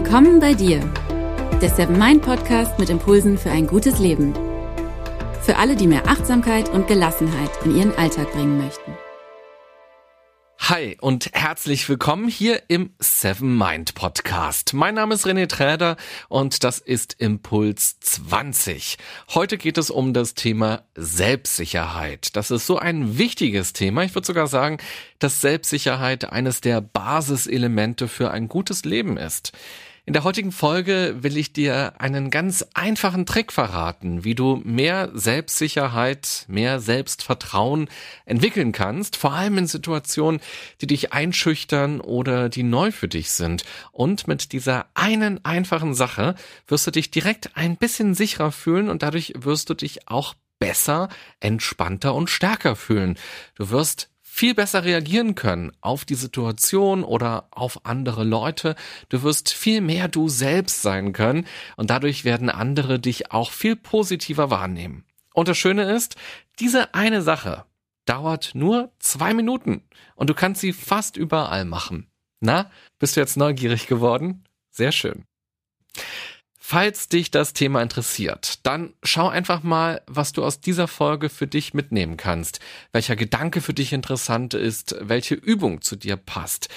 Willkommen bei dir, der Seven Mind Podcast mit Impulsen für ein gutes Leben. Für alle, die mehr Achtsamkeit und Gelassenheit in ihren Alltag bringen möchten. Hi und herzlich willkommen hier im Seven Mind Podcast. Mein Name ist René Träder und das ist Impuls 20. Heute geht es um das Thema Selbstsicherheit. Das ist so ein wichtiges Thema. Ich würde sogar sagen, dass Selbstsicherheit eines der Basiselemente für ein gutes Leben ist. In der heutigen Folge will ich dir einen ganz einfachen Trick verraten, wie du mehr Selbstsicherheit, mehr Selbstvertrauen entwickeln kannst, vor allem in Situationen, die dich einschüchtern oder die neu für dich sind. Und mit dieser einen einfachen Sache wirst du dich direkt ein bisschen sicherer fühlen und dadurch wirst du dich auch besser, entspannter und stärker fühlen. Du wirst viel besser reagieren können auf die Situation oder auf andere Leute. Du wirst viel mehr du selbst sein können und dadurch werden andere dich auch viel positiver wahrnehmen. Und das Schöne ist, diese eine Sache dauert nur zwei Minuten und du kannst sie fast überall machen. Na, bist du jetzt neugierig geworden? Sehr schön. Falls dich das Thema interessiert, dann schau einfach mal, was du aus dieser Folge für dich mitnehmen kannst, welcher Gedanke für dich interessant ist, welche Übung zu dir passt.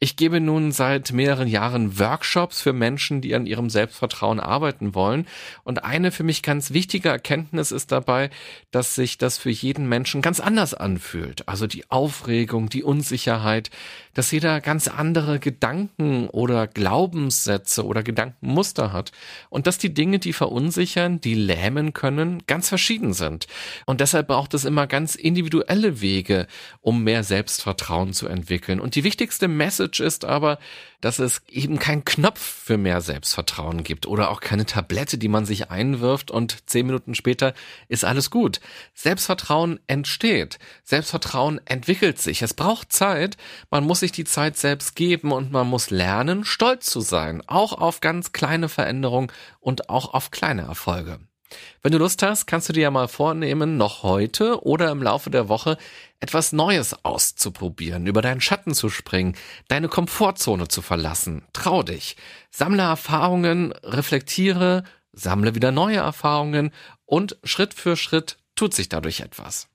Ich gebe nun seit mehreren Jahren Workshops für Menschen, die an ihrem Selbstvertrauen arbeiten wollen und eine für mich ganz wichtige Erkenntnis ist dabei, dass sich das für jeden Menschen ganz anders anfühlt. Also die Aufregung, die Unsicherheit, dass jeder ganz andere Gedanken oder Glaubenssätze oder Gedankenmuster hat und dass die Dinge, die verunsichern, die lähmen können, ganz verschieden sind. Und deshalb braucht es immer ganz individuelle Wege, um mehr Selbstvertrauen zu entwickeln. Und die wichtigste Message ist aber, dass es eben keinen Knopf für mehr Selbstvertrauen gibt oder auch keine Tablette, die man sich einwirft und zehn Minuten später ist alles gut. Selbstvertrauen entsteht. Selbstvertrauen entwickelt sich. Es braucht Zeit. Man muss sich die Zeit selbst geben und man muss lernen, stolz zu sein. Auch auf ganz kleine Veränderungen und auch auf kleine Erfolge. Wenn du Lust hast, kannst du dir ja mal vornehmen, noch heute oder im Laufe der Woche etwas Neues auszuprobieren, über deinen Schatten zu springen, deine Komfortzone zu verlassen. Trau dich. Sammle Erfahrungen, reflektiere, sammle wieder neue Erfahrungen und Schritt für Schritt tut sich dadurch etwas.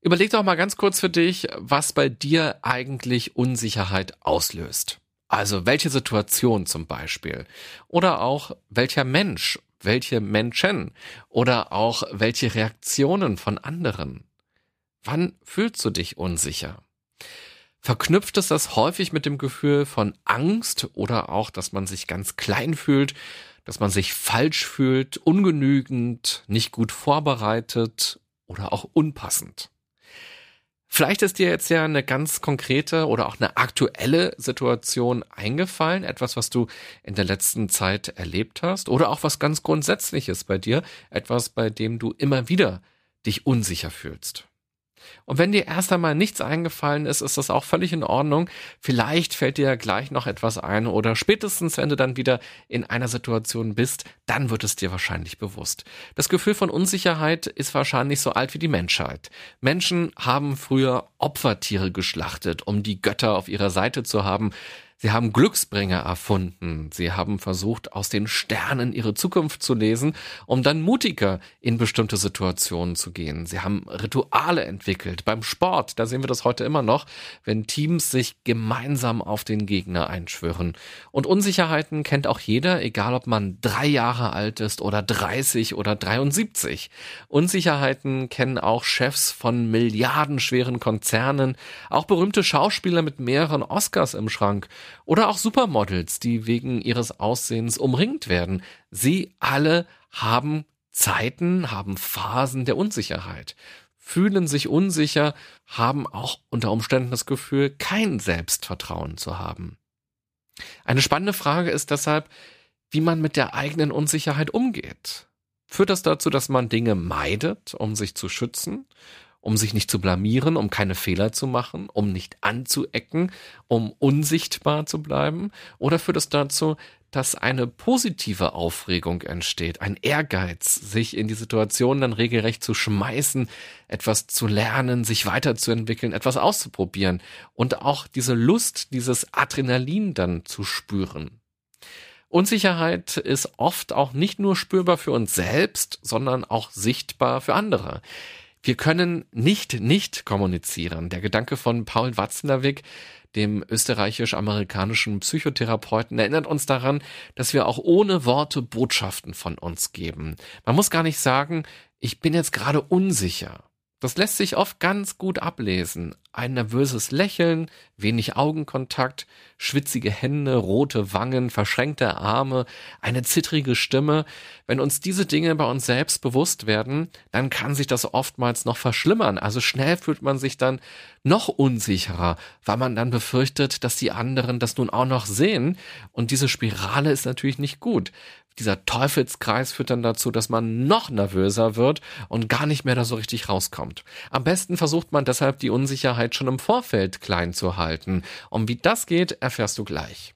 Überleg doch mal ganz kurz für dich, was bei dir eigentlich Unsicherheit auslöst. Also welche Situation zum Beispiel. Oder auch welcher Mensch welche Menschen oder auch welche Reaktionen von anderen. Wann fühlst du dich unsicher? Verknüpft es das häufig mit dem Gefühl von Angst oder auch, dass man sich ganz klein fühlt, dass man sich falsch fühlt, ungenügend, nicht gut vorbereitet oder auch unpassend? Vielleicht ist dir jetzt ja eine ganz konkrete oder auch eine aktuelle Situation eingefallen, etwas, was du in der letzten Zeit erlebt hast oder auch was ganz Grundsätzliches bei dir, etwas, bei dem du immer wieder dich unsicher fühlst. Und wenn dir erst einmal nichts eingefallen ist, ist das auch völlig in Ordnung. Vielleicht fällt dir gleich noch etwas ein oder spätestens, wenn du dann wieder in einer Situation bist, dann wird es dir wahrscheinlich bewusst. Das Gefühl von Unsicherheit ist wahrscheinlich so alt wie die Menschheit. Menschen haben früher Opfertiere geschlachtet, um die Götter auf ihrer Seite zu haben. Sie haben Glücksbringer erfunden. Sie haben versucht, aus den Sternen ihre Zukunft zu lesen, um dann mutiger in bestimmte Situationen zu gehen. Sie haben Rituale entwickelt. Beim Sport, da sehen wir das heute immer noch, wenn Teams sich gemeinsam auf den Gegner einschwören. Und Unsicherheiten kennt auch jeder, egal ob man drei Jahre alt ist oder 30 oder 73. Unsicherheiten kennen auch Chefs von milliardenschweren Konzernen, auch berühmte Schauspieler mit mehreren Oscars im Schrank oder auch Supermodels, die wegen ihres Aussehens umringt werden. Sie alle haben Zeiten, haben Phasen der Unsicherheit, fühlen sich unsicher, haben auch unter Umständen das Gefühl, kein Selbstvertrauen zu haben. Eine spannende Frage ist deshalb, wie man mit der eigenen Unsicherheit umgeht. Führt das dazu, dass man Dinge meidet, um sich zu schützen? Um sich nicht zu blamieren, um keine Fehler zu machen, um nicht anzuecken, um unsichtbar zu bleiben? Oder führt es dazu, dass eine positive Aufregung entsteht, ein Ehrgeiz, sich in die Situation dann regelrecht zu schmeißen, etwas zu lernen, sich weiterzuentwickeln, etwas auszuprobieren und auch diese Lust, dieses Adrenalin dann zu spüren? Unsicherheit ist oft auch nicht nur spürbar für uns selbst, sondern auch sichtbar für andere. Wir können nicht nicht kommunizieren. Der Gedanke von Paul Watzlawick, dem österreichisch-amerikanischen Psychotherapeuten, erinnert uns daran, dass wir auch ohne Worte Botschaften von uns geben. Man muss gar nicht sagen, ich bin jetzt gerade unsicher. Das lässt sich oft ganz gut ablesen. Ein nervöses Lächeln, wenig Augenkontakt, schwitzige Hände, rote Wangen, verschränkte Arme, eine zittrige Stimme. Wenn uns diese Dinge bei uns selbst bewusst werden, dann kann sich das oftmals noch verschlimmern. Also schnell fühlt man sich dann noch unsicherer, weil man dann befürchtet, dass die anderen das nun auch noch sehen. Und diese Spirale ist natürlich nicht gut dieser Teufelskreis führt dann dazu, dass man noch nervöser wird und gar nicht mehr da so richtig rauskommt. Am besten versucht man deshalb die Unsicherheit schon im Vorfeld klein zu halten. Und wie das geht, erfährst du gleich.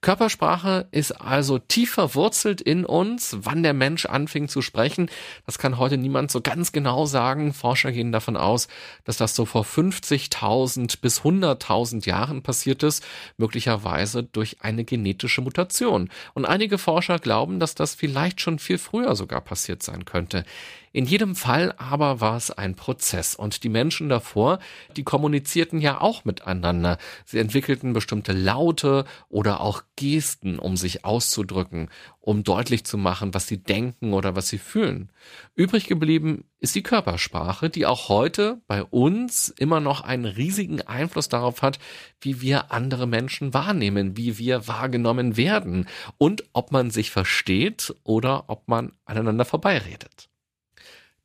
Körpersprache ist also tief verwurzelt in uns. Wann der Mensch anfing zu sprechen, das kann heute niemand so ganz genau sagen. Forscher gehen davon aus, dass das so vor 50.000 bis 100.000 Jahren passiert ist, möglicherweise durch eine genetische Mutation. Und einige Forscher glauben, dass das vielleicht schon viel früher sogar passiert sein könnte. In jedem Fall aber war es ein Prozess und die Menschen davor, die kommunizierten ja auch miteinander. Sie entwickelten bestimmte Laute oder auch Gesten, um sich auszudrücken, um deutlich zu machen, was sie denken oder was sie fühlen. Übrig geblieben ist die Körpersprache, die auch heute bei uns immer noch einen riesigen Einfluss darauf hat, wie wir andere Menschen wahrnehmen, wie wir wahrgenommen werden und ob man sich versteht oder ob man aneinander vorbeiredet.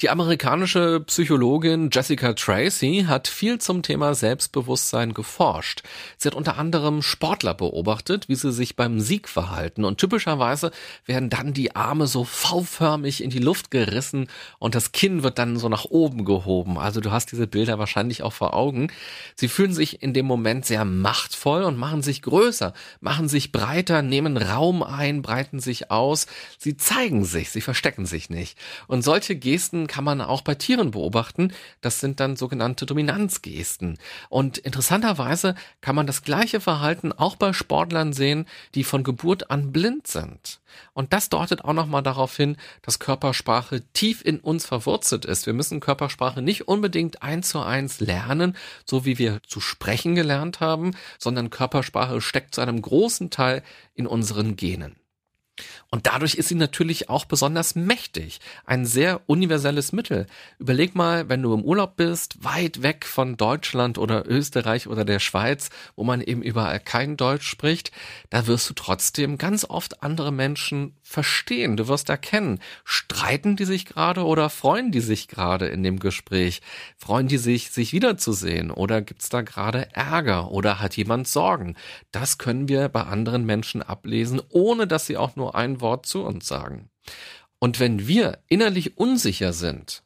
Die amerikanische Psychologin Jessica Tracy hat viel zum Thema Selbstbewusstsein geforscht. Sie hat unter anderem Sportler beobachtet, wie sie sich beim Sieg verhalten und typischerweise werden dann die Arme so V-förmig in die Luft gerissen und das Kinn wird dann so nach oben gehoben. Also du hast diese Bilder wahrscheinlich auch vor Augen. Sie fühlen sich in dem Moment sehr machtvoll und machen sich größer, machen sich breiter, nehmen Raum ein, breiten sich aus. Sie zeigen sich, sie verstecken sich nicht. Und solche Gesten kann man auch bei Tieren beobachten. Das sind dann sogenannte Dominanzgesten. Und interessanterweise kann man das gleiche Verhalten auch bei Sportlern sehen, die von Geburt an blind sind. Und das deutet auch nochmal darauf hin, dass Körpersprache tief in uns verwurzelt ist. Wir müssen Körpersprache nicht unbedingt eins zu eins lernen, so wie wir zu sprechen gelernt haben, sondern Körpersprache steckt zu einem großen Teil in unseren Genen. Und dadurch ist sie natürlich auch besonders mächtig. Ein sehr universelles Mittel. Überleg mal, wenn du im Urlaub bist, weit weg von Deutschland oder Österreich oder der Schweiz, wo man eben überall kein Deutsch spricht, da wirst du trotzdem ganz oft andere Menschen verstehen. Du wirst erkennen, streiten die sich gerade oder freuen die sich gerade in dem Gespräch? Freuen die sich, sich wiederzusehen? Oder gibt's da gerade Ärger? Oder hat jemand Sorgen? Das können wir bei anderen Menschen ablesen, ohne dass sie auch nur ein Wort zu uns sagen. Und wenn wir innerlich unsicher sind,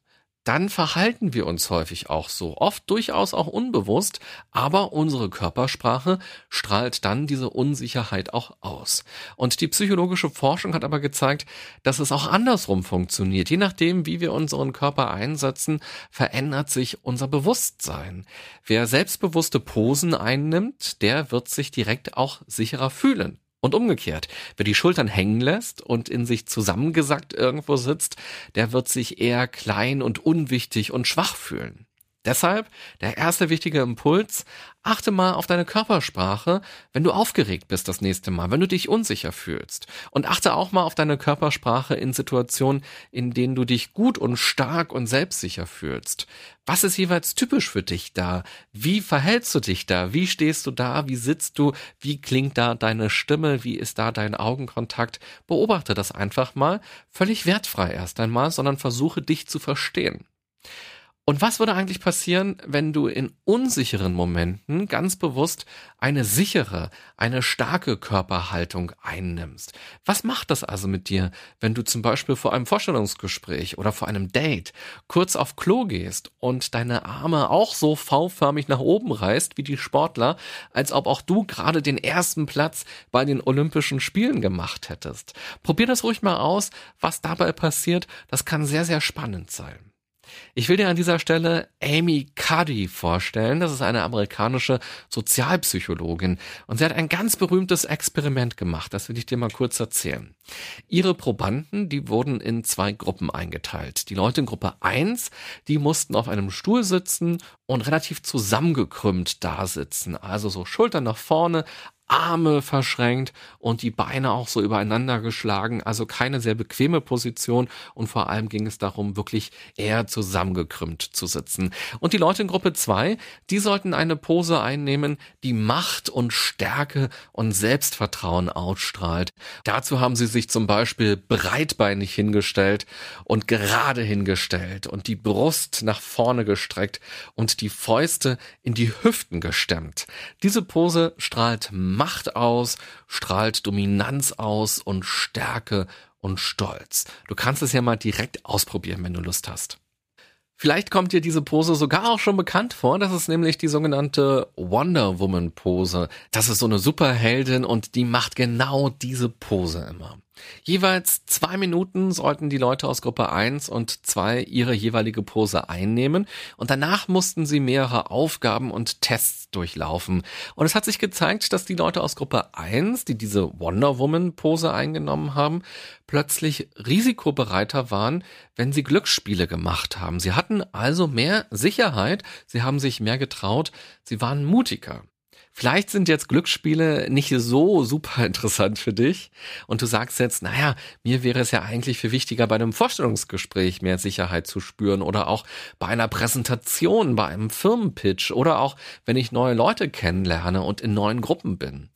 dann verhalten wir uns häufig auch so, oft durchaus auch unbewusst, aber unsere Körpersprache strahlt dann diese Unsicherheit auch aus. Und die psychologische Forschung hat aber gezeigt, dass es auch andersrum funktioniert. Je nachdem, wie wir unseren Körper einsetzen, verändert sich unser Bewusstsein. Wer selbstbewusste Posen einnimmt, der wird sich direkt auch sicherer fühlen. Und umgekehrt, wer die Schultern hängen lässt und in sich zusammengesackt irgendwo sitzt, der wird sich eher klein und unwichtig und schwach fühlen. Deshalb der erste wichtige Impuls, achte mal auf deine Körpersprache, wenn du aufgeregt bist das nächste Mal, wenn du dich unsicher fühlst. Und achte auch mal auf deine Körpersprache in Situationen, in denen du dich gut und stark und selbstsicher fühlst. Was ist jeweils typisch für dich da? Wie verhältst du dich da? Wie stehst du da? Wie sitzt du? Wie klingt da deine Stimme? Wie ist da dein Augenkontakt? Beobachte das einfach mal, völlig wertfrei erst einmal, sondern versuche dich zu verstehen. Und was würde eigentlich passieren, wenn du in unsicheren Momenten ganz bewusst eine sichere, eine starke Körperhaltung einnimmst? Was macht das also mit dir, wenn du zum Beispiel vor einem Vorstellungsgespräch oder vor einem Date kurz auf Klo gehst und deine Arme auch so V-förmig nach oben reißt wie die Sportler, als ob auch du gerade den ersten Platz bei den Olympischen Spielen gemacht hättest? Probier das ruhig mal aus, was dabei passiert. Das kann sehr, sehr spannend sein. Ich will dir an dieser Stelle Amy Cuddy vorstellen. Das ist eine amerikanische Sozialpsychologin und sie hat ein ganz berühmtes Experiment gemacht. Das will ich dir mal kurz erzählen. Ihre Probanden, die wurden in zwei Gruppen eingeteilt. Die Leute in Gruppe 1, die mussten auf einem Stuhl sitzen und relativ zusammengekrümmt da sitzen. Also so Schultern nach vorne, Arme verschränkt und die Beine auch so übereinander geschlagen. Also keine sehr bequeme Position und vor allem ging es darum, wirklich eher zusammengekrümmt zu sitzen. Und die Leute in Gruppe 2, die sollten eine Pose einnehmen, die Macht und Stärke und Selbstvertrauen ausstrahlt. Dazu haben sie sich zum Beispiel breitbeinig hingestellt und gerade hingestellt und die Brust nach vorne gestreckt und die Fäuste in die Hüften gestemmt. Diese Pose strahlt Macht aus, strahlt Dominanz aus und Stärke und Stolz. Du kannst es ja mal direkt ausprobieren, wenn du Lust hast. Vielleicht kommt dir diese Pose sogar auch schon bekannt vor. Das ist nämlich die sogenannte Wonder Woman Pose. Das ist so eine Superheldin und die macht genau diese Pose immer. Jeweils zwei Minuten sollten die Leute aus Gruppe 1 und 2 ihre jeweilige Pose einnehmen und danach mussten sie mehrere Aufgaben und Tests durchlaufen. Und es hat sich gezeigt, dass die Leute aus Gruppe 1, die diese Wonder Woman Pose eingenommen haben, plötzlich risikobereiter waren, wenn sie Glücksspiele gemacht haben. Sie hatten also mehr Sicherheit, sie haben sich mehr getraut, sie waren mutiger. Vielleicht sind jetzt Glücksspiele nicht so super interessant für dich und du sagst jetzt, naja, mir wäre es ja eigentlich viel wichtiger, bei einem Vorstellungsgespräch mehr Sicherheit zu spüren oder auch bei einer Präsentation, bei einem Firmenpitch oder auch, wenn ich neue Leute kennenlerne und in neuen Gruppen bin.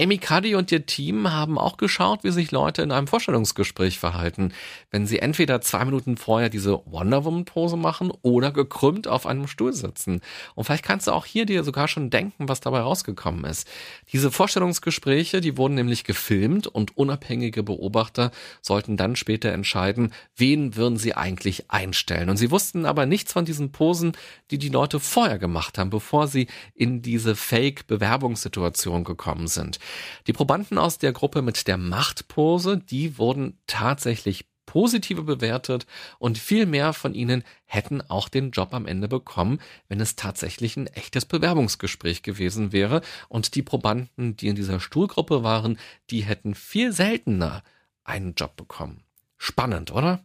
Amy Cuddy und ihr Team haben auch geschaut, wie sich Leute in einem Vorstellungsgespräch verhalten, wenn sie entweder zwei Minuten vorher diese Wonder Woman Pose machen oder gekrümmt auf einem Stuhl sitzen. Und vielleicht kannst du auch hier dir sogar schon denken, was dabei rausgekommen ist. Diese Vorstellungsgespräche, die wurden nämlich gefilmt und unabhängige Beobachter sollten dann später entscheiden, wen würden sie eigentlich einstellen. Und sie wussten aber nichts von diesen Posen, die die Leute vorher gemacht haben, bevor sie in diese Fake-Bewerbungssituation gekommen sind. Die Probanden aus der Gruppe mit der Machtpose, die wurden tatsächlich positive bewertet und viel mehr von ihnen hätten auch den Job am Ende bekommen, wenn es tatsächlich ein echtes Bewerbungsgespräch gewesen wäre. Und die Probanden, die in dieser Stuhlgruppe waren, die hätten viel seltener einen Job bekommen. Spannend, oder?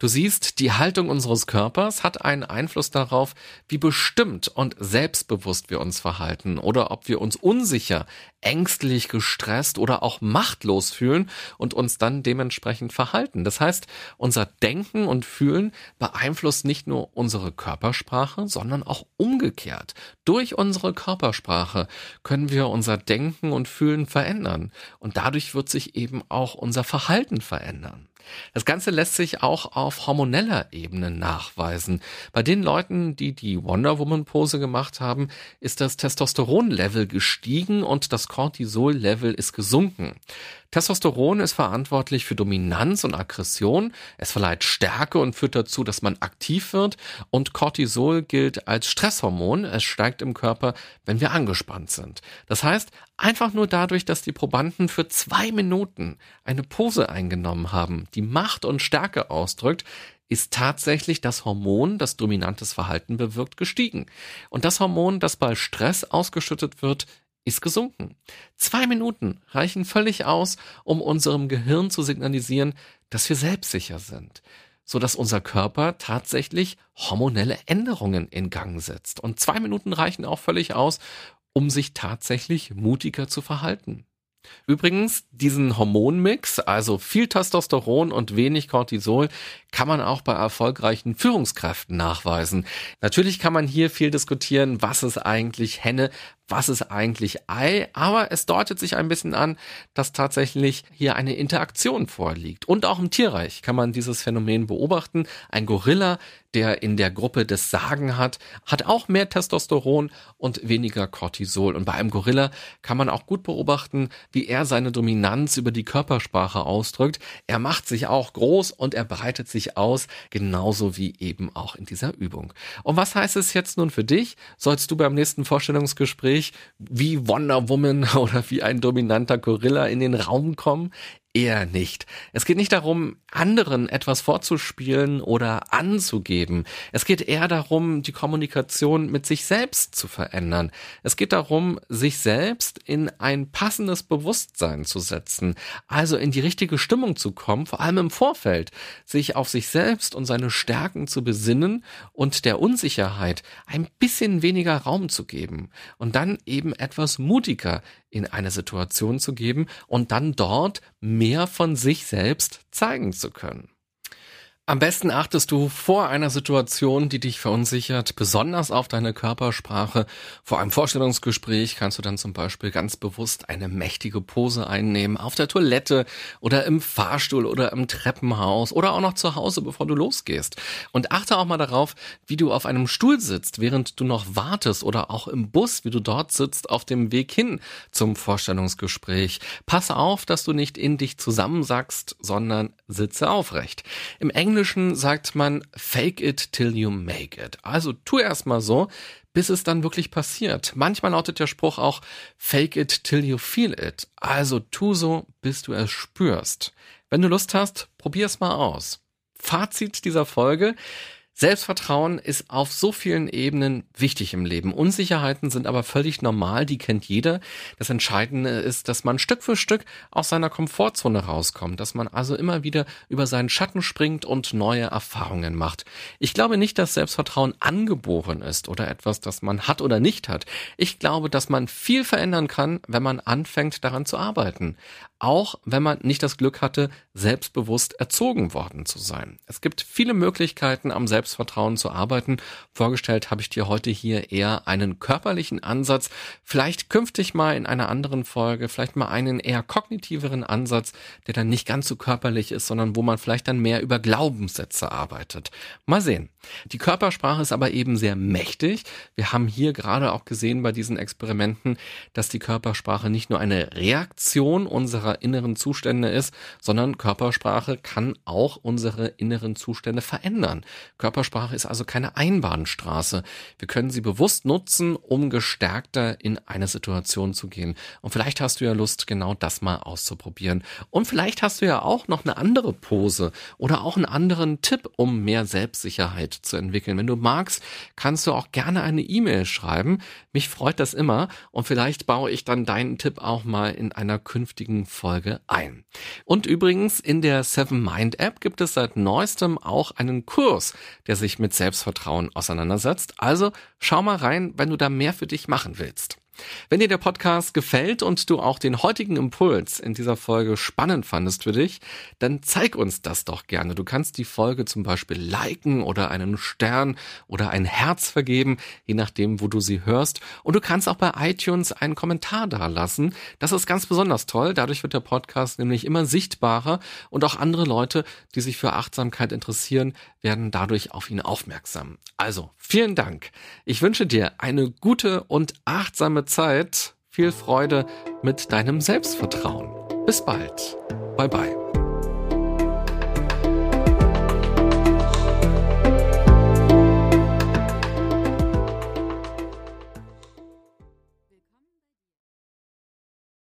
Du siehst, die Haltung unseres Körpers hat einen Einfluss darauf, wie bestimmt und selbstbewusst wir uns verhalten oder ob wir uns unsicher, ängstlich, gestresst oder auch machtlos fühlen und uns dann dementsprechend verhalten. Das heißt, unser Denken und Fühlen beeinflusst nicht nur unsere Körpersprache, sondern auch umgekehrt. Durch unsere Körpersprache können wir unser Denken und Fühlen verändern und dadurch wird sich eben auch unser Verhalten verändern. Das Ganze lässt sich auch auf hormoneller Ebene nachweisen. Bei den Leuten, die die Wonder Woman Pose gemacht haben, ist das Testosteronlevel gestiegen und das Cortisol-Level ist gesunken. Testosteron ist verantwortlich für Dominanz und Aggression. Es verleiht Stärke und führt dazu, dass man aktiv wird. Und Cortisol gilt als Stresshormon. Es steigt im Körper, wenn wir angespannt sind. Das heißt, einfach nur dadurch, dass die Probanden für zwei Minuten eine Pose eingenommen haben, die Macht und Stärke ausdrückt, ist tatsächlich das Hormon, das dominantes Verhalten bewirkt, gestiegen. Und das Hormon, das bei Stress ausgeschüttet wird, ist gesunken. Zwei Minuten reichen völlig aus, um unserem Gehirn zu signalisieren, dass wir selbstsicher sind, so dass unser Körper tatsächlich hormonelle Änderungen in Gang setzt. Und zwei Minuten reichen auch völlig aus, um sich tatsächlich mutiger zu verhalten. Übrigens, diesen Hormonmix, also viel Testosteron und wenig Cortisol, kann man auch bei erfolgreichen Führungskräften nachweisen. Natürlich kann man hier viel diskutieren, was ist eigentlich Henne, was ist eigentlich Ei, aber es deutet sich ein bisschen an, dass tatsächlich hier eine Interaktion vorliegt. Und auch im Tierreich kann man dieses Phänomen beobachten. Ein Gorilla, der in der Gruppe des Sagen hat, hat auch mehr Testosteron und weniger Cortisol. Und bei einem Gorilla kann man auch gut beobachten, wie er seine Dominanz über die Körpersprache ausdrückt. Er macht sich auch groß und er breitet sich aus, genauso wie eben auch in dieser Übung. Und was heißt es jetzt nun für dich? Sollst du beim nächsten Vorstellungsgespräch wie Wonder Woman oder wie ein dominanter Gorilla in den Raum kommen? Eher nicht. Es geht nicht darum, anderen etwas vorzuspielen oder anzugeben. Es geht eher darum, die Kommunikation mit sich selbst zu verändern. Es geht darum, sich selbst in ein passendes Bewusstsein zu setzen, also in die richtige Stimmung zu kommen, vor allem im Vorfeld, sich auf sich selbst und seine Stärken zu besinnen und der Unsicherheit ein bisschen weniger Raum zu geben und dann eben etwas mutiger in eine Situation zu geben und dann dort mehr von sich selbst zeigen zu können. Am besten achtest du vor einer Situation, die dich verunsichert, besonders auf deine Körpersprache. Vor einem Vorstellungsgespräch kannst du dann zum Beispiel ganz bewusst eine mächtige Pose einnehmen, auf der Toilette oder im Fahrstuhl oder im Treppenhaus oder auch noch zu Hause, bevor du losgehst. Und achte auch mal darauf, wie du auf einem Stuhl sitzt, während du noch wartest oder auch im Bus, wie du dort sitzt auf dem Weg hin zum Vorstellungsgespräch. Pass auf, dass du nicht in dich zusammensackst, sondern sitze aufrecht. Im Englischen Englischen sagt man fake it till you make it. Also tu erst mal so, bis es dann wirklich passiert. Manchmal lautet der Spruch auch fake it till you feel it. Also tu so, bis du es spürst. Wenn du Lust hast, probier's mal aus. Fazit dieser Folge. Selbstvertrauen ist auf so vielen Ebenen wichtig im Leben. Unsicherheiten sind aber völlig normal, die kennt jeder. Das Entscheidende ist, dass man Stück für Stück aus seiner Komfortzone rauskommt, dass man also immer wieder über seinen Schatten springt und neue Erfahrungen macht. Ich glaube nicht, dass Selbstvertrauen angeboren ist oder etwas, das man hat oder nicht hat. Ich glaube, dass man viel verändern kann, wenn man anfängt daran zu arbeiten auch wenn man nicht das Glück hatte, selbstbewusst erzogen worden zu sein. Es gibt viele Möglichkeiten, am Selbstvertrauen zu arbeiten. Vorgestellt habe ich dir heute hier eher einen körperlichen Ansatz, vielleicht künftig mal in einer anderen Folge, vielleicht mal einen eher kognitiveren Ansatz, der dann nicht ganz so körperlich ist, sondern wo man vielleicht dann mehr über Glaubenssätze arbeitet. Mal sehen. Die Körpersprache ist aber eben sehr mächtig. Wir haben hier gerade auch gesehen bei diesen Experimenten, dass die Körpersprache nicht nur eine Reaktion unserer unserer inneren Zustände ist, sondern Körpersprache kann auch unsere inneren Zustände verändern. Körpersprache ist also keine Einbahnstraße. Wir können sie bewusst nutzen, um gestärkter in eine Situation zu gehen. Und vielleicht hast du ja Lust, genau das mal auszuprobieren. Und vielleicht hast du ja auch noch eine andere Pose oder auch einen anderen Tipp, um mehr Selbstsicherheit zu entwickeln. Wenn du magst, kannst du auch gerne eine E-Mail schreiben. Mich freut das immer und vielleicht baue ich dann deinen Tipp auch mal in einer künftigen Folge ein. Und übrigens, in der Seven Mind App gibt es seit neuestem auch einen Kurs, der sich mit Selbstvertrauen auseinandersetzt. Also schau mal rein, wenn du da mehr für dich machen willst. Wenn dir der Podcast gefällt und du auch den heutigen Impuls in dieser Folge spannend fandest für dich, dann zeig uns das doch gerne. Du kannst die Folge zum Beispiel liken oder einen Stern oder ein Herz vergeben, je nachdem, wo du sie hörst. Und du kannst auch bei iTunes einen Kommentar dalassen. Das ist ganz besonders toll. Dadurch wird der Podcast nämlich immer sichtbarer und auch andere Leute, die sich für Achtsamkeit interessieren, werden dadurch auf ihn aufmerksam. Also, vielen Dank. Ich wünsche dir eine gute und achtsame Zeit. Viel Freude mit deinem Selbstvertrauen. Bis bald. Bye bye.